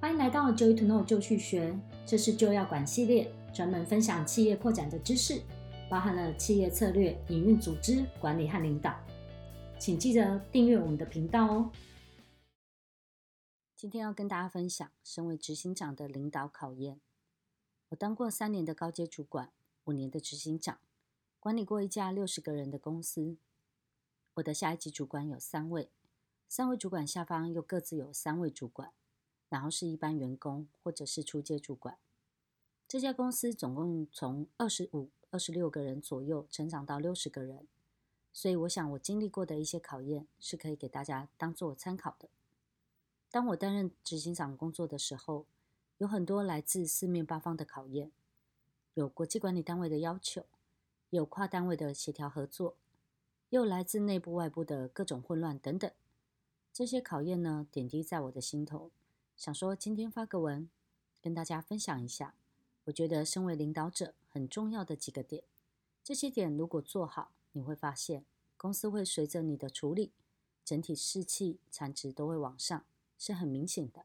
欢迎来到 Joy to Know 就去学，这是就要管系列，专门分享企业扩展的知识，包含了企业策略、营运、组织管理和领导。请记得订阅我们的频道哦。今天要跟大家分享，身为执行长的领导考验。我当过三年的高阶主管，五年的执行长，管理过一家六十个人的公司。我的下一级主管有三位，三位主管下方又各自有三位主管。然后是一般员工，或者是出借主管。这家公司总共从二十五、二十六个人左右成长到六十个人，所以我想我经历过的一些考验是可以给大家当做参考的。当我担任执行长工作的时候，有很多来自四面八方的考验，有国际管理单位的要求，有跨单位的协调合作，又来自内部外部的各种混乱等等。这些考验呢，点滴在我的心头。想说今天发个文，跟大家分享一下，我觉得身为领导者很重要的几个点。这些点如果做好，你会发现公司会随着你的处理，整体士气、产值都会往上，是很明显的。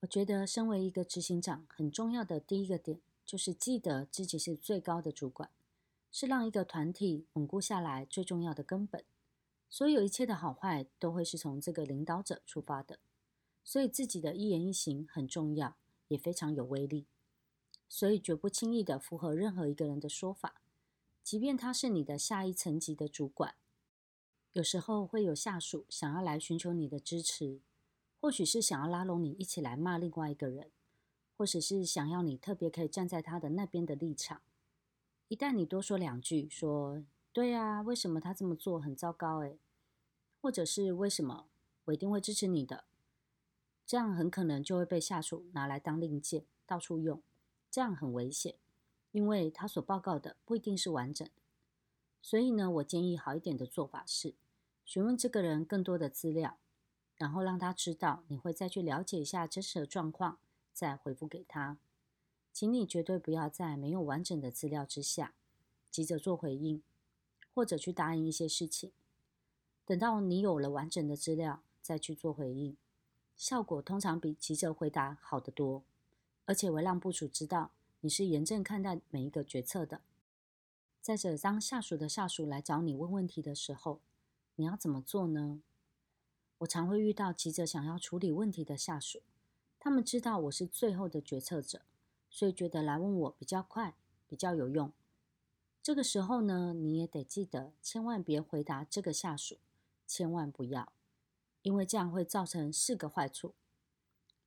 我觉得身为一个执行长，很重要的第一个点就是记得自己是最高的主管，是让一个团体稳固下来最重要的根本。所有一切的好坏都会是从这个领导者出发的。所以自己的一言一行很重要，也非常有威力。所以绝不轻易的符合任何一个人的说法，即便他是你的下一层级的主管。有时候会有下属想要来寻求你的支持，或许是想要拉拢你一起来骂另外一个人，或者是想要你特别可以站在他的那边的立场。一旦你多说两句，说“对啊，为什么他这么做很糟糕？”诶，或者是“为什么我一定会支持你的？”这样很可能就会被下属拿来当令箭，到处用，这样很危险，因为他所报告的不一定是完整。所以呢，我建议好一点的做法是，询问这个人更多的资料，然后让他知道你会再去了解一下真实的状况，再回复给他。请你绝对不要在没有完整的资料之下，急着做回应，或者去答应一些事情。等到你有了完整的资料，再去做回应。效果通常比急着回答好得多，而且会让部署知道你是严正看待每一个决策的。再者，当下属的下属来找你问问题的时候，你要怎么做呢？我常会遇到急着想要处理问题的下属，他们知道我是最后的决策者，所以觉得来问我比较快，比较有用。这个时候呢，你也得记得，千万别回答这个下属，千万不要。因为这样会造成四个坏处。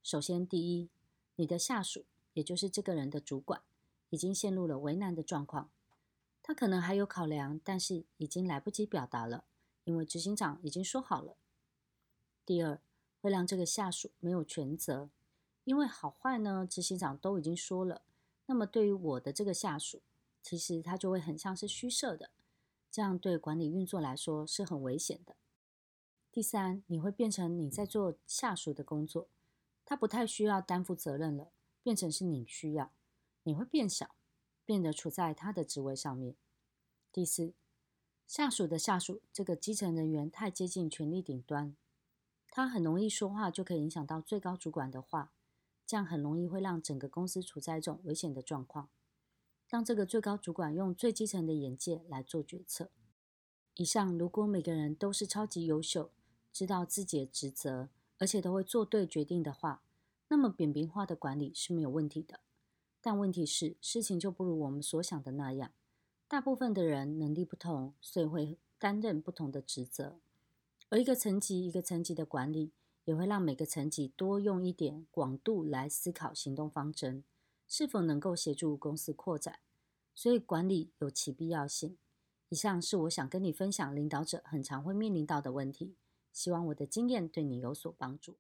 首先，第一，你的下属，也就是这个人的主管，已经陷入了为难的状况。他可能还有考量，但是已经来不及表达了，因为执行长已经说好了。第二，会让这个下属没有权责，因为好坏呢，执行长都已经说了。那么对于我的这个下属，其实他就会很像是虚设的，这样对管理运作来说是很危险的。第三，你会变成你在做下属的工作，他不太需要担负责任了，变成是你需要，你会变小，变得处在他的职位上面。第四，下属的下属这个基层人员太接近权力顶端，他很容易说话就可以影响到最高主管的话，这样很容易会让整个公司处在一种危险的状况，让这个最高主管用最基层的眼界来做决策。以上，如果每个人都是超级优秀，知道自己的职责，而且都会做对决定的话，那么扁平化的管理是没有问题的。但问题是，事情就不如我们所想的那样。大部分的人能力不同，所以会担任不同的职责。而一个层级一个层级的管理，也会让每个层级多用一点广度来思考行动方针，是否能够协助公司扩展。所以管理有其必要性。以上是我想跟你分享领导者很常会面临到的问题。希望我的经验对你有所帮助。